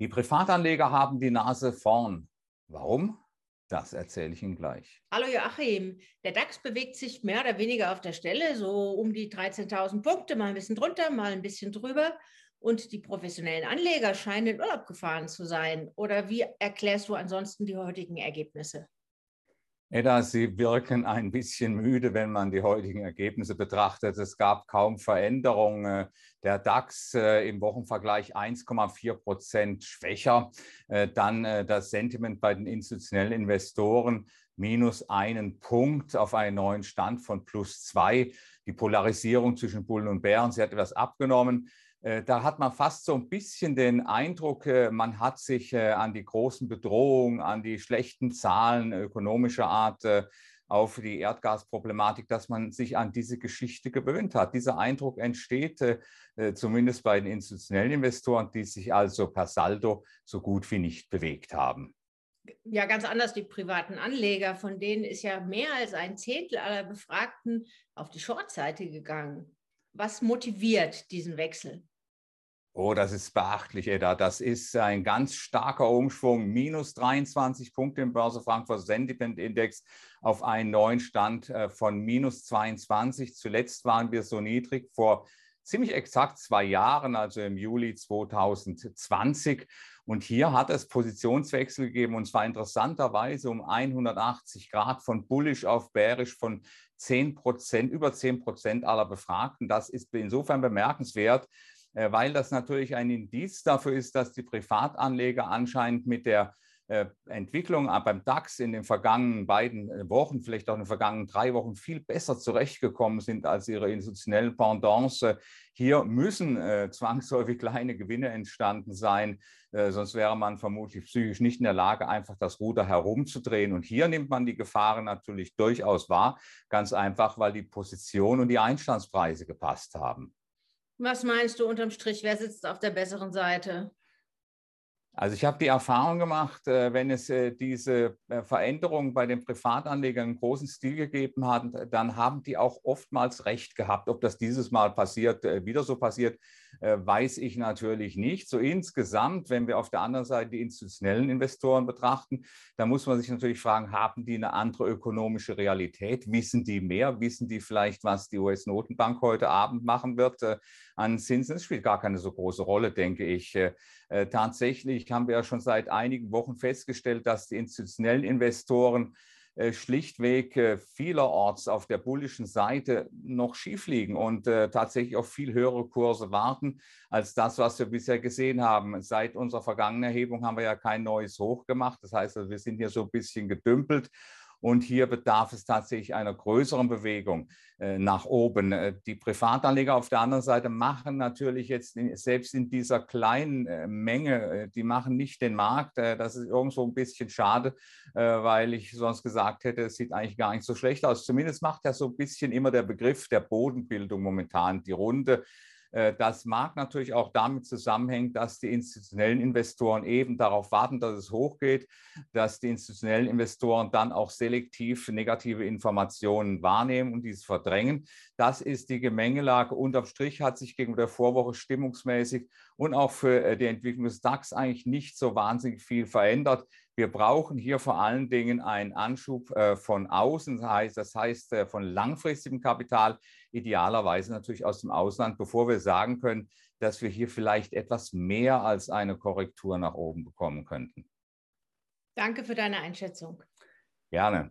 Die Privatanleger haben die Nase vorn. Warum? Das erzähle ich Ihnen gleich. Hallo Joachim, der DAX bewegt sich mehr oder weniger auf der Stelle, so um die 13.000 Punkte, mal ein bisschen drunter, mal ein bisschen drüber. Und die professionellen Anleger scheinen in Urlaub gefahren zu sein. Oder wie erklärst du ansonsten die heutigen Ergebnisse? Edda, Sie wirken ein bisschen müde, wenn man die heutigen Ergebnisse betrachtet. Es gab kaum Veränderungen. Der DAX äh, im Wochenvergleich 1,4 Prozent schwächer. Äh, dann äh, das Sentiment bei den institutionellen Investoren minus einen Punkt auf einen neuen Stand von plus zwei. Die Polarisierung zwischen Bullen und Bären, sie hat etwas abgenommen. Äh, da hat man fast so ein bisschen den Eindruck, äh, man hat sich äh, an die großen Bedrohungen, an die schlechten Zahlen ökonomischer Art auf die Erdgasproblematik, dass man sich an diese Geschichte gewöhnt hat. Dieser Eindruck entsteht zumindest bei den institutionellen Investoren, die sich also per Saldo so gut wie nicht bewegt haben. Ja, ganz anders die privaten Anleger, von denen ist ja mehr als ein Zehntel aller Befragten auf die Shortseite gegangen. Was motiviert diesen Wechsel? Oh, das ist beachtlich, Edda. Das ist ein ganz starker Umschwung. Minus 23 Punkte im Börse Frankfurt Sentiment Index auf einen neuen Stand äh, von minus 22. Zuletzt waren wir so niedrig vor ziemlich exakt zwei Jahren, also im Juli 2020. Und hier hat es Positionswechsel gegeben und zwar interessanterweise um 180 Grad von bullish auf bärisch von 10 Prozent, über 10 Prozent aller Befragten. Das ist insofern bemerkenswert, weil das natürlich ein Indiz dafür ist, dass die Privatanleger anscheinend mit der äh, Entwicklung beim DAX in den vergangenen beiden äh, Wochen, vielleicht auch in den vergangenen drei Wochen viel besser zurechtgekommen sind als ihre institutionellen Pendants. Hier müssen äh, zwangsläufig kleine Gewinne entstanden sein, äh, sonst wäre man vermutlich psychisch nicht in der Lage, einfach das Ruder herumzudrehen. Und hier nimmt man die Gefahren natürlich durchaus wahr, ganz einfach, weil die Position und die Einstandspreise gepasst haben. Was meinst du unterm Strich? Wer sitzt auf der besseren Seite? Also ich habe die Erfahrung gemacht, äh, wenn es äh, diese äh, Veränderungen bei den Privatanlegern im großen Stil gegeben hat, dann haben die auch oftmals recht gehabt. Ob das dieses Mal passiert, wieder so passiert, weiß ich natürlich nicht. So insgesamt, wenn wir auf der anderen Seite die institutionellen Investoren betrachten, da muss man sich natürlich fragen, haben die eine andere ökonomische Realität? Wissen die mehr? Wissen die vielleicht, was die US-Notenbank heute Abend machen wird an Zinsen? Das spielt gar keine so große Rolle, denke ich. Tatsächlich haben wir ja schon seit einigen Wochen festgestellt, dass die institutionellen Investoren äh, schlichtweg äh, vielerorts auf der bullischen Seite noch schief liegen und äh, tatsächlich auf viel höhere Kurse warten als das, was wir bisher gesehen haben. Seit unserer vergangenen Erhebung haben wir ja kein neues Hoch gemacht. Das heißt, wir sind hier so ein bisschen gedümpelt und hier bedarf es tatsächlich einer größeren Bewegung äh, nach oben. Äh, die Privatanleger auf der anderen Seite machen natürlich jetzt selbst in dieser kleinen äh, Menge, die machen nicht den Markt. Das ist irgendwo ein bisschen schade, weil ich sonst gesagt hätte, es sieht eigentlich gar nicht so schlecht aus. Zumindest macht ja so ein bisschen immer der Begriff der Bodenbildung momentan die Runde. Äh, das mag natürlich auch damit zusammenhängen, dass die institutionellen Investoren eben darauf warten, dass es hochgeht, dass die institutionellen Investoren dann auch selektiv negative Informationen wahrnehmen und diese verdrängen. Das ist die Gemengelage. Unterm Strich hat sich gegenüber der Vorwoche stimmungsmäßig und auch für äh, die Entwicklung des DAX eigentlich nicht so wahnsinnig viel verändert. Wir brauchen hier vor allen Dingen einen Anschub äh, von außen, das heißt, das heißt äh, von langfristigem Kapital, idealerweise natürlich aus dem Ausland, bevor wir sagen können, dass wir hier vielleicht etwas mehr als eine Korrektur nach oben bekommen könnten. Danke für deine Einschätzung. Gerne.